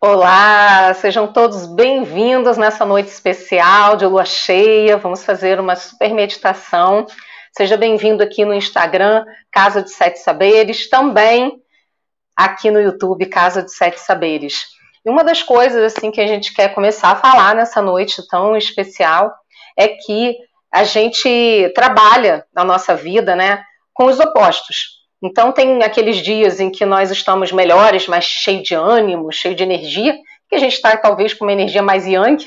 Olá, sejam todos bem-vindos nessa noite especial de lua cheia. Vamos fazer uma super meditação. Seja bem-vindo aqui no Instagram, Casa de Sete Saberes, também aqui no YouTube, Casa de Sete Saberes. E uma das coisas assim que a gente quer começar a falar nessa noite tão especial é que a gente trabalha na nossa vida, né, com os opostos. Então, tem aqueles dias em que nós estamos melhores, mais cheio de ânimo, cheio de energia, que a gente está talvez com uma energia mais yang.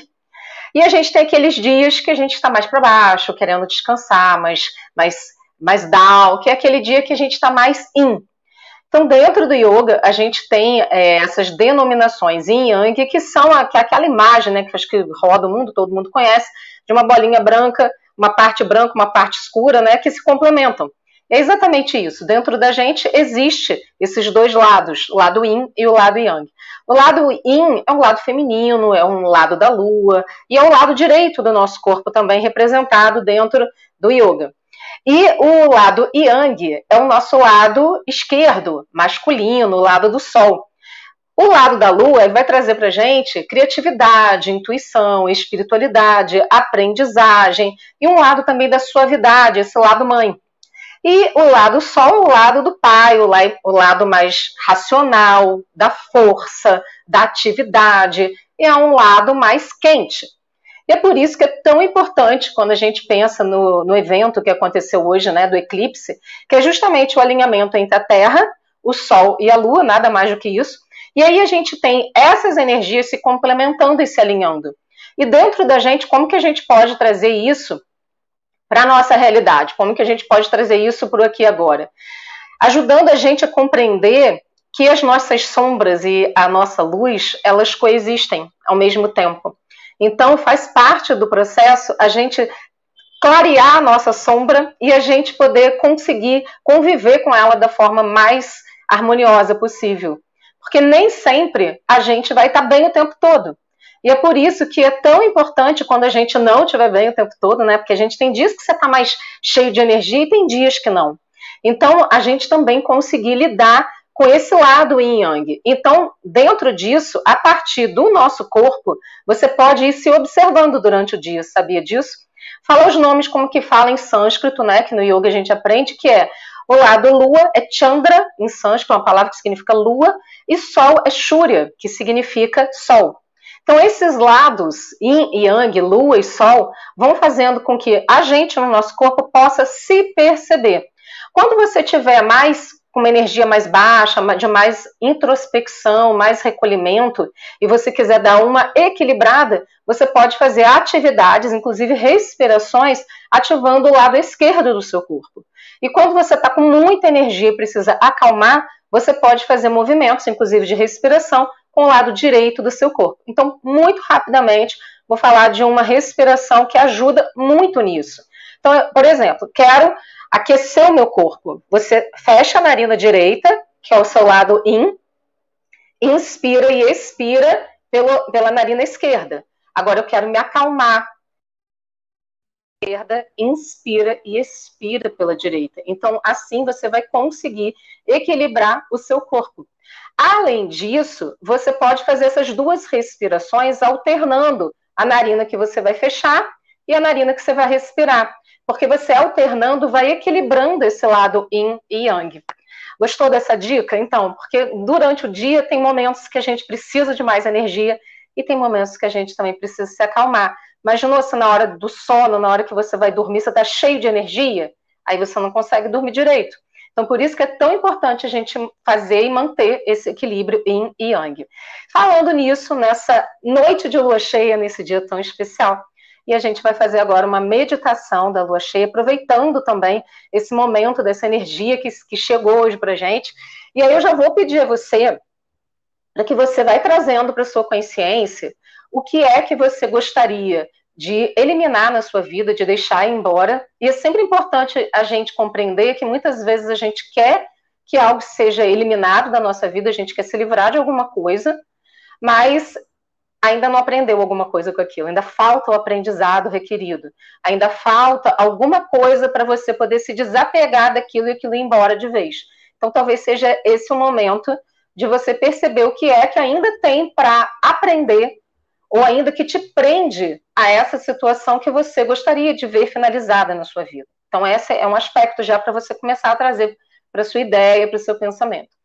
E a gente tem aqueles dias que a gente está mais para baixo, querendo descansar, mais, mais, mais down, que é aquele dia que a gente está mais in. Então, dentro do yoga, a gente tem é, essas denominações yin yang, que são a, que é aquela imagem né, que acho que roda o mundo, todo mundo conhece, de uma bolinha branca, uma parte branca, uma parte escura, né, que se complementam. É exatamente isso. Dentro da gente existe esses dois lados, o lado yin e o lado yang. O lado yin é um lado feminino, é um lado da lua, e é o lado direito do nosso corpo também representado dentro do yoga. E o lado yang é o nosso lado esquerdo, masculino, o lado do sol. O lado da lua vai trazer para gente criatividade, intuição, espiritualidade, aprendizagem e um lado também da suavidade, esse lado mãe. E o lado sol, o lado do pai, o lado mais racional, da força, da atividade, e é um lado mais quente. E é por isso que é tão importante quando a gente pensa no, no evento que aconteceu hoje, né, do eclipse, que é justamente o alinhamento entre a Terra, o Sol e a Lua, nada mais do que isso. E aí a gente tem essas energias se complementando e se alinhando. E dentro da gente, como que a gente pode trazer isso para a nossa realidade. Como que a gente pode trazer isso para o aqui e agora? Ajudando a gente a compreender que as nossas sombras e a nossa luz, elas coexistem ao mesmo tempo. Então, faz parte do processo a gente clarear a nossa sombra e a gente poder conseguir conviver com ela da forma mais harmoniosa possível. Porque nem sempre a gente vai estar bem o tempo todo. E é por isso que é tão importante quando a gente não estiver bem o tempo todo, né? Porque a gente tem dias que você está mais cheio de energia e tem dias que não. Então, a gente também conseguir lidar com esse lado yin yang. Então, dentro disso, a partir do nosso corpo, você pode ir se observando durante o dia, sabia disso? Fala os nomes como que fala em sânscrito, né? Que no yoga a gente aprende que é o lado lua é Chandra, em sânscrito, uma palavra que significa lua, e sol é Shurya, que significa sol. Então, esses lados, yin e yang, lua e sol, vão fazendo com que a gente, no nosso corpo, possa se perceber. Quando você tiver mais com uma energia mais baixa, de mais introspecção, mais recolhimento, e você quiser dar uma equilibrada, você pode fazer atividades, inclusive respirações, ativando o lado esquerdo do seu corpo. E quando você está com muita energia e precisa acalmar, você pode fazer movimentos, inclusive de respiração, com o lado direito do seu corpo. Então, muito rapidamente, vou falar de uma respiração que ajuda muito nisso. Então, por exemplo, quero aquecer o meu corpo. Você fecha a narina direita, que é o seu lado in, inspira e expira pelo, pela narina esquerda. Agora eu quero me acalmar. Esquerda, inspira e expira pela direita. Então, assim você vai conseguir equilibrar o seu corpo. Além disso, você pode fazer essas duas respirações alternando a narina que você vai fechar e a narina que você vai respirar. Porque você alternando vai equilibrando esse lado yin e yang. Gostou dessa dica? Então, porque durante o dia tem momentos que a gente precisa de mais energia e tem momentos que a gente também precisa se acalmar. Imagina se na hora do sono, na hora que você vai dormir, você está cheio de energia, aí você não consegue dormir direito. Então, por isso que é tão importante a gente fazer e manter esse equilíbrio yin e yang. Falando nisso, nessa noite de lua cheia, nesse dia tão especial, e a gente vai fazer agora uma meditação da lua cheia, aproveitando também esse momento dessa energia que, que chegou hoje para gente. E aí eu já vou pedir a você para que você vai trazendo para sua consciência o que é que você gostaria de eliminar na sua vida, de deixar embora. E é sempre importante a gente compreender que muitas vezes a gente quer que algo seja eliminado da nossa vida, a gente quer se livrar de alguma coisa, mas ainda não aprendeu alguma coisa com aquilo, ainda falta o aprendizado requerido, ainda falta alguma coisa para você poder se desapegar daquilo e aquilo ir embora de vez. Então, talvez seja esse o momento de você perceber o que é que ainda tem para aprender ou ainda que te prende a essa situação que você gostaria de ver finalizada na sua vida. Então, esse é um aspecto já para você começar a trazer para sua ideia, para o seu pensamento.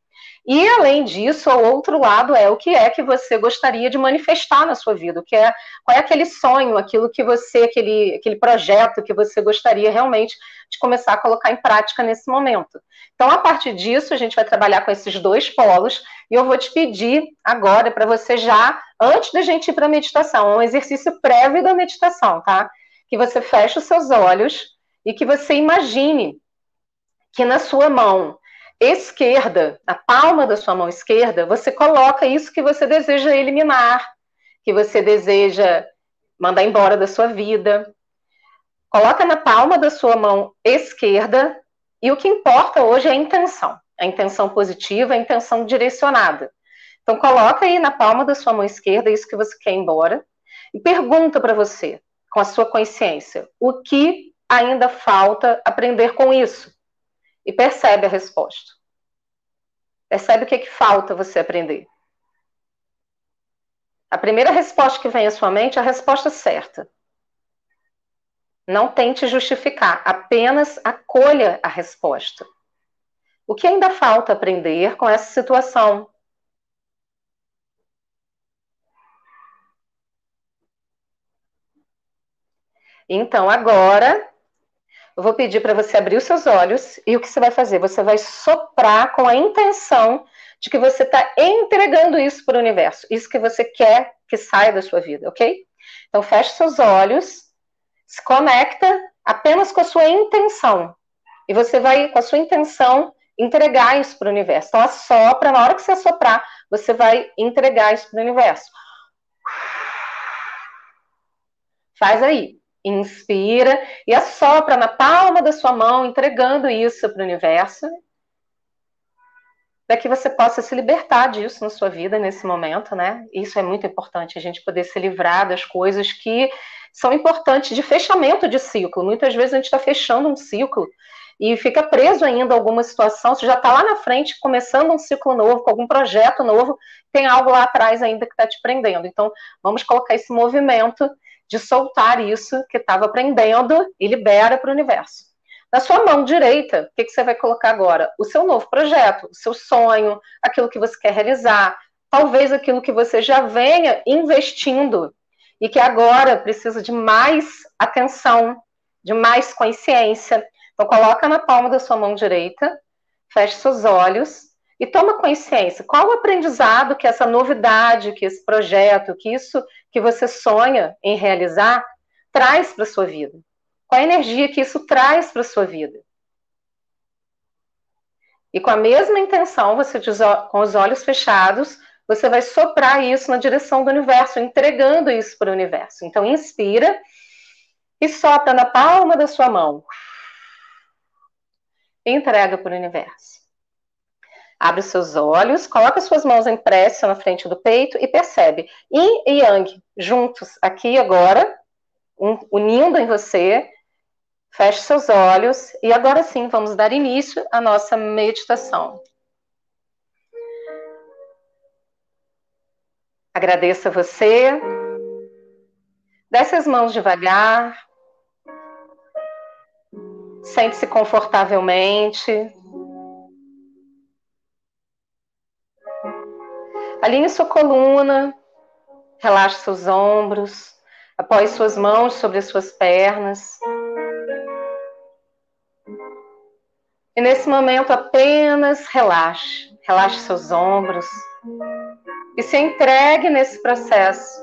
E além disso, o outro lado é o que é que você gostaria de manifestar na sua vida, o que é, qual é aquele sonho, aquilo que você, aquele, aquele projeto que você gostaria realmente de começar a colocar em prática nesse momento. Então, a partir disso, a gente vai trabalhar com esses dois polos, e eu vou te pedir agora para você já, antes da gente ir para a meditação, um exercício prévio da meditação, tá? Que você feche os seus olhos e que você imagine que na sua mão esquerda, na palma da sua mão esquerda, você coloca isso que você deseja eliminar, que você deseja mandar embora da sua vida. Coloca na palma da sua mão esquerda e o que importa hoje é a intenção, a intenção positiva, a intenção direcionada. Então coloca aí na palma da sua mão esquerda isso que você quer ir embora e pergunta para você, com a sua consciência, o que ainda falta aprender com isso? e percebe a resposta. Percebe o que, é que falta você aprender. A primeira resposta que vem à sua mente é a resposta certa. Não tente justificar, apenas acolha a resposta. O que ainda falta aprender com essa situação? Então, agora, eu vou pedir para você abrir os seus olhos e o que você vai fazer? Você vai soprar com a intenção de que você está entregando isso para o universo, isso que você quer que saia da sua vida, ok? Então feche seus olhos, se conecta apenas com a sua intenção e você vai, com a sua intenção, entregar isso para o universo. Então assopra, na hora que você assoprar, você vai entregar isso para o universo. Faz aí. Inspira e assopra na palma da sua mão, entregando isso para o universo, para que você possa se libertar disso na sua vida nesse momento, né? Isso é muito importante, a gente poder se livrar das coisas que são importantes de fechamento de ciclo. Muitas vezes a gente está fechando um ciclo e fica preso ainda a alguma situação, você já está lá na frente, começando um ciclo novo, com algum projeto novo, tem algo lá atrás ainda que está te prendendo. Então, vamos colocar esse movimento de soltar isso que estava aprendendo e libera para o universo. Na sua mão direita, o que, que você vai colocar agora? O seu novo projeto, o seu sonho, aquilo que você quer realizar, talvez aquilo que você já venha investindo e que agora precisa de mais atenção, de mais consciência. Então coloca na palma da sua mão direita, feche seus olhos e toma consciência. Qual o aprendizado que essa novidade, que esse projeto, que isso que você sonha em realizar traz para sua vida? Qual a energia que isso traz para sua vida? E com a mesma intenção, você com os olhos fechados, você vai soprar isso na direção do universo, entregando isso para o universo. Então, inspira e sopra na palma da sua mão. Entrega para o universo. Abre os seus olhos, coloca suas mãos em prece na frente do peito e percebe Yin e Yang juntos aqui agora, unindo em você. Feche seus olhos e agora sim vamos dar início à nossa meditação. Agradeça você. Desce as mãos devagar. Sente-se confortavelmente. Alinhe sua coluna, relaxe seus ombros, apoie suas mãos sobre as suas pernas. E nesse momento apenas relaxe, relaxe seus ombros e se entregue nesse processo.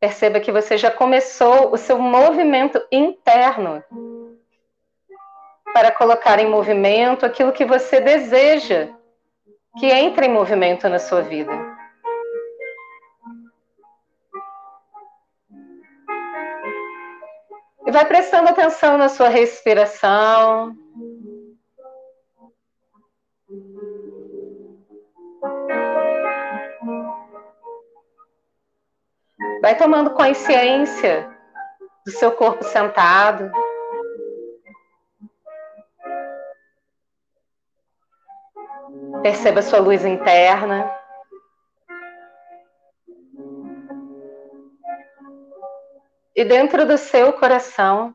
Perceba que você já começou o seu movimento interno para colocar em movimento aquilo que você deseja que entre em movimento na sua vida. E vai prestando atenção na sua respiração. Vai tomando consciência do seu corpo sentado. Perceba sua luz interna. E dentro do seu coração,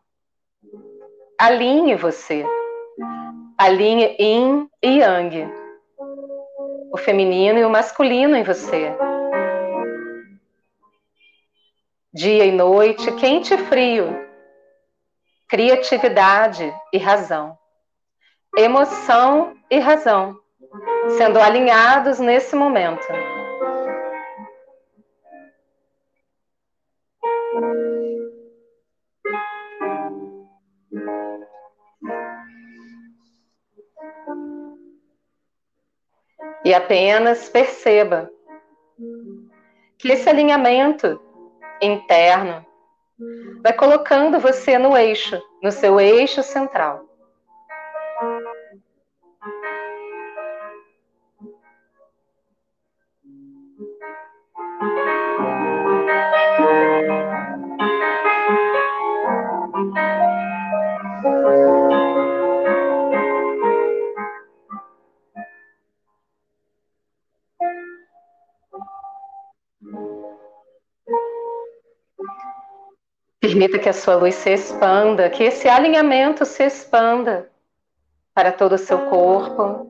alinhe você. Alinhe yin e yang. O feminino e o masculino em você. Dia e noite, quente e frio. Criatividade e razão. Emoção e razão. Sendo alinhados nesse momento. E apenas perceba que esse alinhamento interno vai colocando você no eixo, no seu eixo central. Permita que a sua luz se expanda, que esse alinhamento se expanda para todo o seu corpo.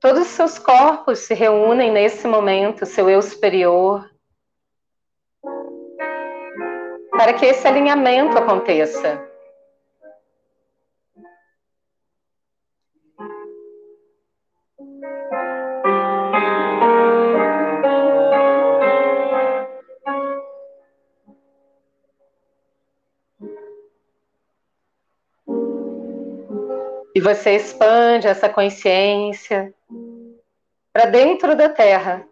Todos os seus corpos se reúnem nesse momento, seu eu superior, para que esse alinhamento aconteça. Você expande essa consciência para dentro da Terra.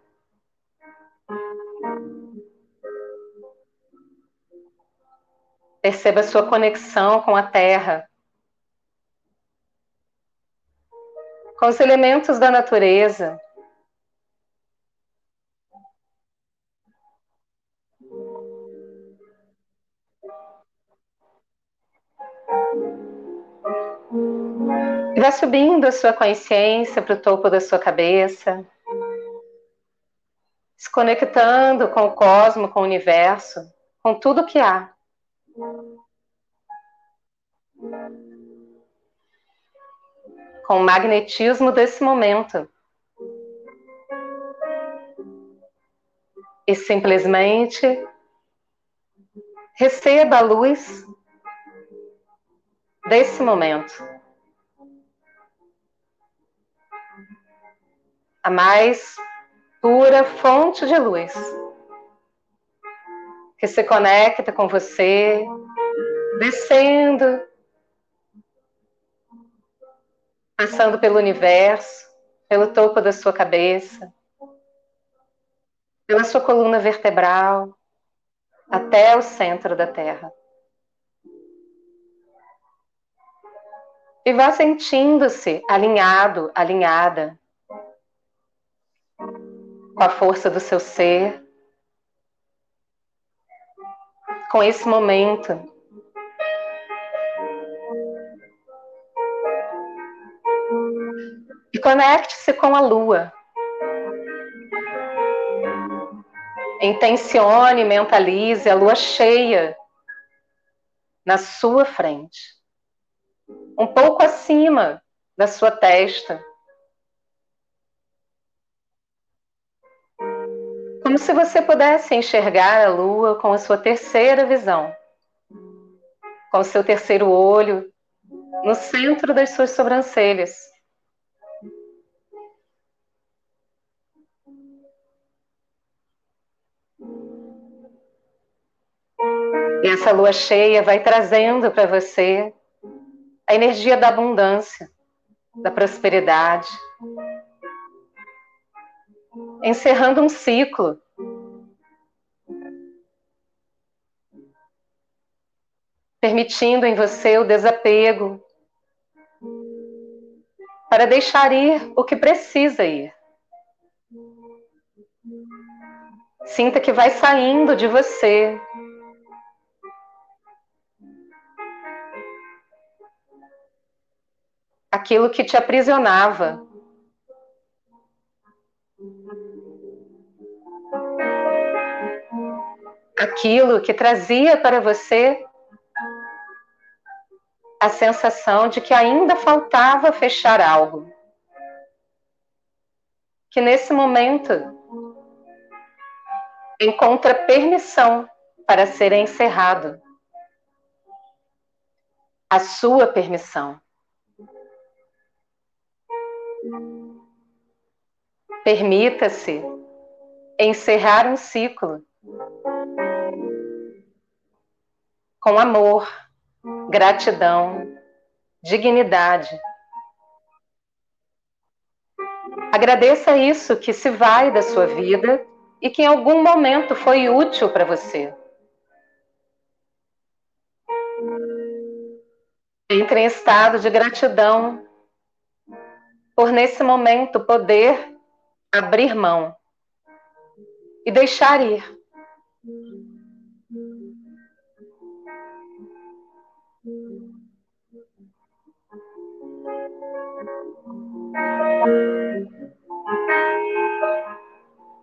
Perceba a sua conexão com a Terra, com os elementos da natureza. Vai subindo a sua consciência para o topo da sua cabeça, se conectando com o cosmo, com o universo, com tudo que há. Com o magnetismo desse momento. E simplesmente receba a luz desse momento. A mais pura fonte de luz que se conecta com você, descendo, passando pelo universo, pelo topo da sua cabeça, pela sua coluna vertebral, até o centro da Terra. E vá sentindo-se alinhado, alinhada com a força do seu ser, com esse momento. E conecte-se com a lua. Intencione, mentalize a lua cheia na sua frente, um pouco acima da sua testa. Como se você pudesse enxergar a lua com a sua terceira visão, com o seu terceiro olho, no centro das suas sobrancelhas. E essa lua cheia vai trazendo para você a energia da abundância, da prosperidade, encerrando um ciclo. permitindo em você o desapego, para deixar ir o que precisa ir. Sinta que vai saindo de você. Aquilo que te aprisionava. Aquilo que trazia para você a sensação de que ainda faltava fechar algo. Que nesse momento encontra permissão para ser encerrado. A sua permissão. Permita-se encerrar um ciclo com amor, gratidão, dignidade. Agradeça isso que se vai da sua vida e que em algum momento foi útil para você. Entre em estado de gratidão por nesse momento poder abrir mão e deixar ir.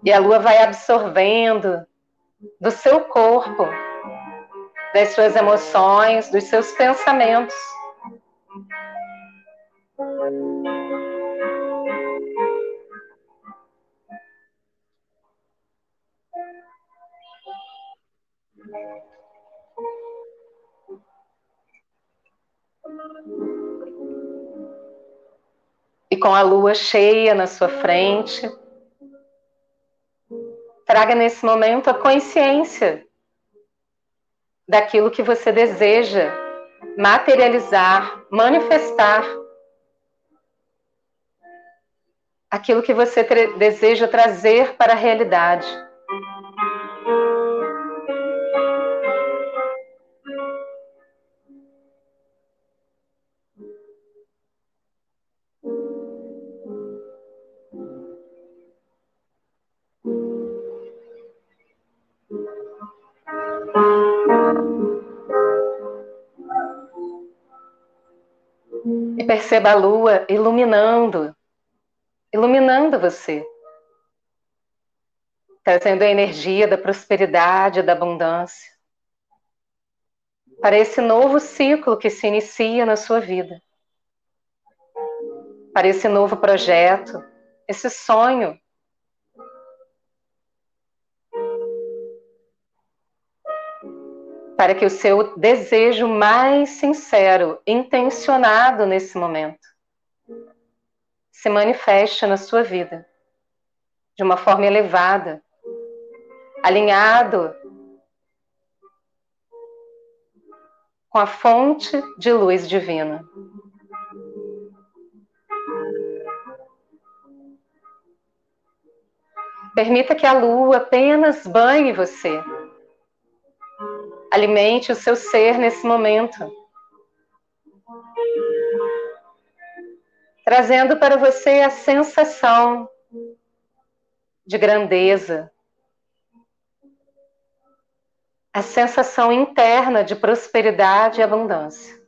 E a lua vai absorvendo do seu corpo, das suas emoções, dos seus pensamentos. E com a lua cheia na sua frente, traga nesse momento a consciência daquilo que você deseja materializar, manifestar, aquilo que você deseja trazer para a realidade. Perceba a lua iluminando, iluminando você, trazendo a energia da prosperidade, da abundância, para esse novo ciclo que se inicia na sua vida, para esse novo projeto, esse sonho para que o seu desejo mais sincero, intencionado nesse momento, se manifeste na sua vida de uma forma elevada, alinhado com a fonte de luz divina. Permita que a lua apenas banhe você Alimente o seu ser nesse momento. Trazendo para você a sensação de grandeza, a sensação interna de prosperidade e abundância.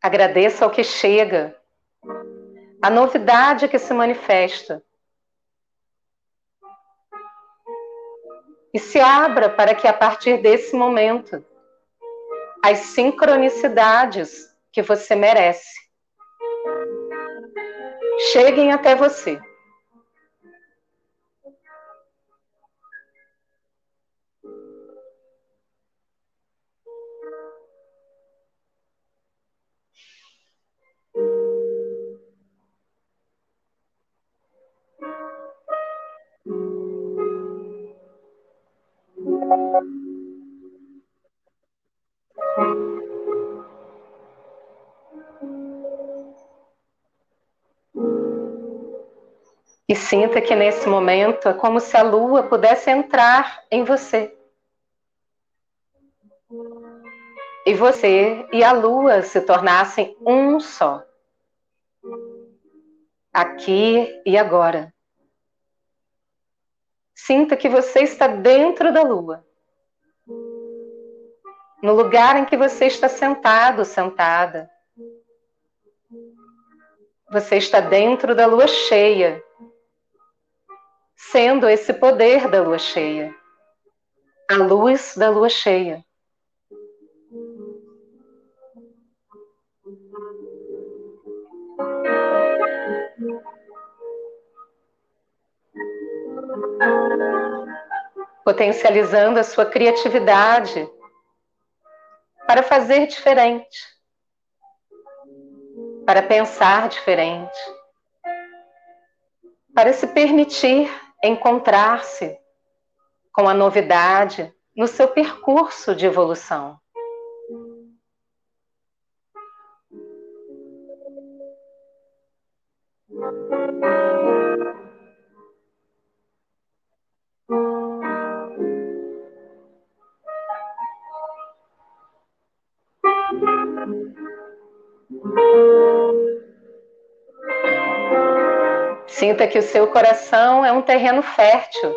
Agradeça ao que chega a novidade que se manifesta. E se abra para que a partir desse momento as sincronicidades que você merece cheguem até você. E sinta que nesse momento é como se a lua pudesse entrar em você. E você e a lua se tornassem um só. Aqui e agora. Sinta que você está dentro da lua. No lugar em que você está sentado, sentada Você está dentro da lua cheia, sendo esse poder da lua cheia, a luz da lua cheia. Potencializando a sua criatividade para fazer diferente, para pensar diferente, para se permitir encontrar-se com a novidade no seu percurso de evolução. Que o seu coração é um terreno fértil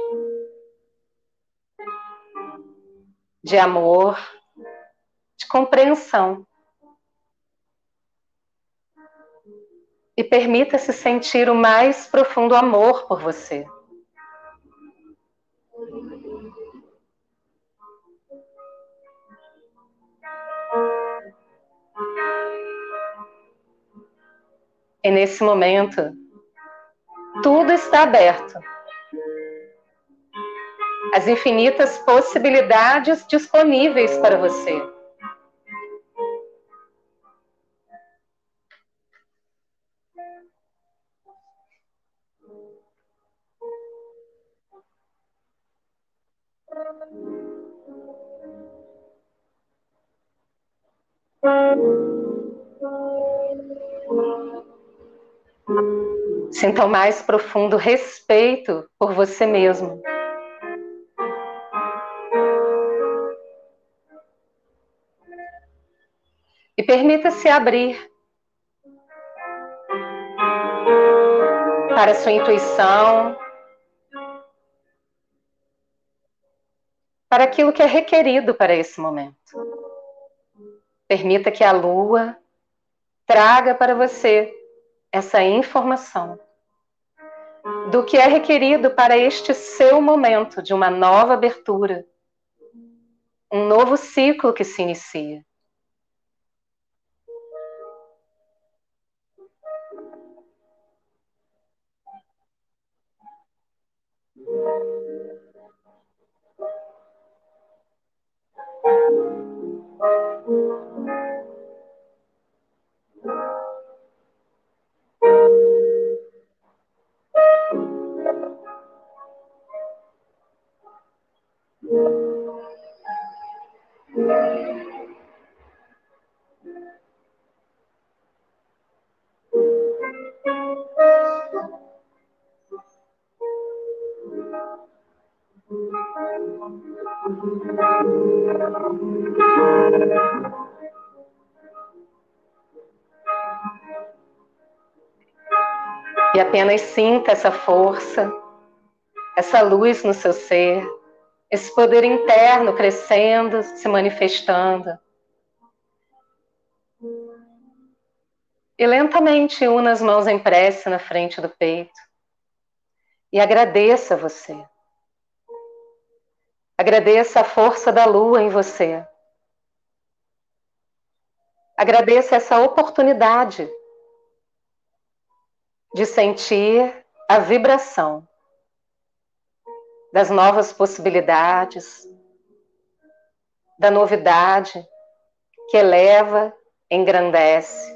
de amor, de compreensão. E permita-se sentir o mais profundo amor por você. E nesse momento, tudo está aberto. As infinitas possibilidades disponíveis para você. Sinta o mais profundo respeito por você mesmo. E permita-se abrir para a sua intuição, para aquilo que é requerido para esse momento. Permita que a lua traga para você essa informação do que é requerido para este seu momento de uma nova abertura, um novo ciclo que se inicia. E apenas sinta essa força, essa luz no seu ser, esse poder interno crescendo, se manifestando. E lentamente una as mãos em prece na frente do peito. E agradeça você. Agradeça a força da lua em você. Agradeça essa oportunidade de sentir a vibração das novas possibilidades, da novidade que eleva, engrandece.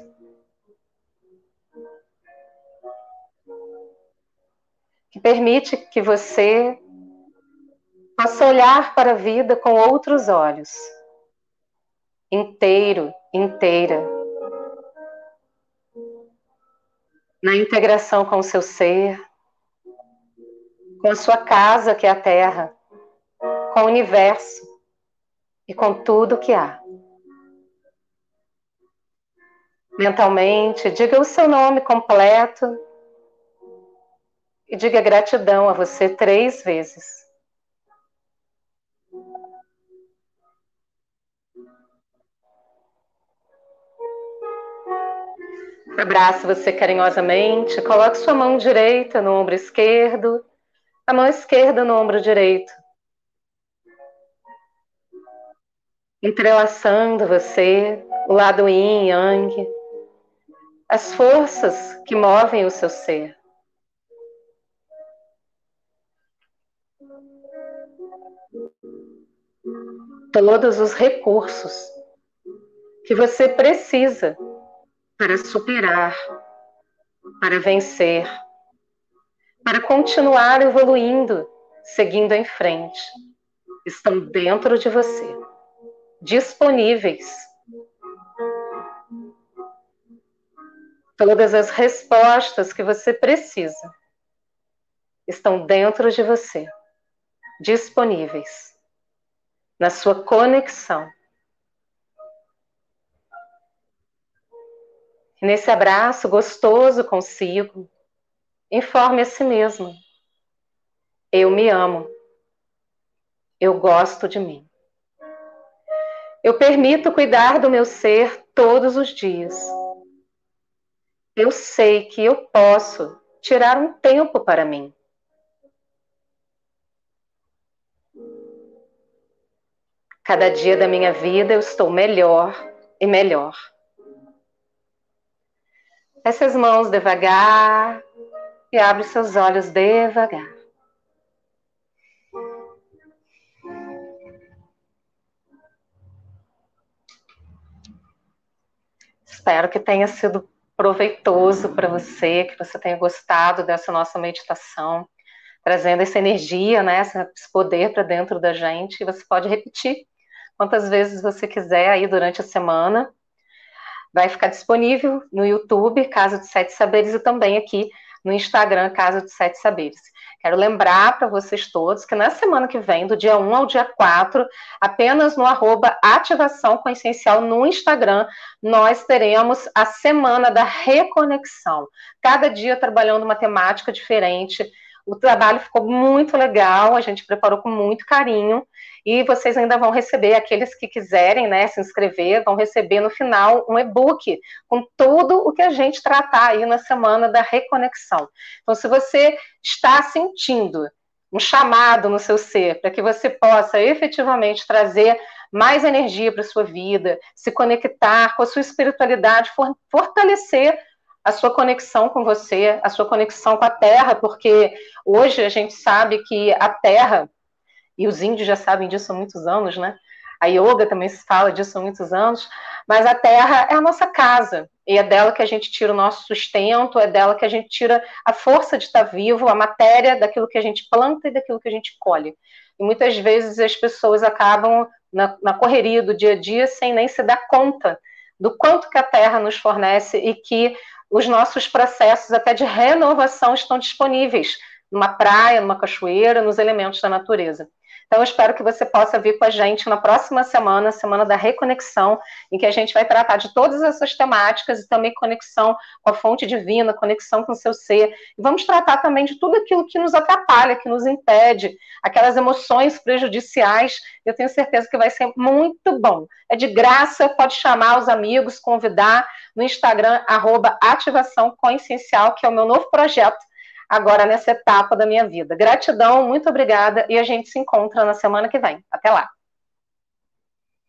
Que permite que você possa olhar para a vida com outros olhos, inteiro, inteira na integração com o seu ser, com a sua casa, que é a Terra, com o universo e com tudo que há. Mentalmente, diga o seu nome completo e diga gratidão a você três vezes. Abraço você carinhosamente. Coloque sua mão direita no ombro esquerdo, a mão esquerda no ombro direito. Entrelaçando você, o lado yin yang, as forças que movem o seu ser. Todos os recursos que você precisa para superar, para vencer, para continuar evoluindo, seguindo em frente. Estão dentro de você, disponíveis. Todas as respostas que você precisa estão dentro de você, disponíveis, na sua conexão nesse abraço gostoso consigo, informe a si mesmo. Eu me amo. Eu gosto de mim. Eu permito cuidar do meu ser todos os dias. Eu sei que eu posso tirar um tempo para mim. Cada dia da minha vida eu estou melhor e melhor. Feche as mãos devagar e abre seus olhos devagar. Espero que tenha sido proveitoso para você, que você tenha gostado dessa nossa meditação, trazendo essa energia, né, esse poder para dentro da gente. Você pode repetir quantas vezes você quiser aí durante a semana. Vai ficar disponível no YouTube, Casa de Sete Saberes, e também aqui no Instagram, Casa de Sete Saberes. Quero lembrar para vocês todos que na semana que vem, do dia 1 ao dia 4, apenas no arroba ativação com essencial no Instagram, nós teremos a semana da reconexão. Cada dia trabalhando uma temática diferente. O trabalho ficou muito legal, a gente preparou com muito carinho. E vocês ainda vão receber, aqueles que quiserem né, se inscrever, vão receber no final um e-book com tudo o que a gente tratar aí na semana da reconexão. Então, se você está sentindo um chamado no seu ser para que você possa efetivamente trazer mais energia para a sua vida, se conectar com a sua espiritualidade, fortalecer a sua conexão com você, a sua conexão com a Terra, porque hoje a gente sabe que a Terra e os índios já sabem disso há muitos anos, né? A yoga também se fala disso há muitos anos, mas a terra é a nossa casa, e é dela que a gente tira o nosso sustento, é dela que a gente tira a força de estar vivo, a matéria daquilo que a gente planta e daquilo que a gente colhe. E muitas vezes as pessoas acabam na, na correria do dia a dia sem nem se dar conta do quanto que a terra nos fornece e que os nossos processos até de renovação estão disponíveis numa praia, numa cachoeira, nos elementos da natureza. Então, eu espero que você possa vir com a gente na próxima semana, Semana da Reconexão, em que a gente vai tratar de todas essas temáticas e também conexão com a fonte divina, conexão com o seu ser. E vamos tratar também de tudo aquilo que nos atrapalha, que nos impede, aquelas emoções prejudiciais. Eu tenho certeza que vai ser muito bom. É de graça, pode chamar os amigos, convidar no Instagram, arroba ativação que é o meu novo projeto agora nessa etapa da minha vida. Gratidão, muito obrigada e a gente se encontra na semana que vem. Até lá!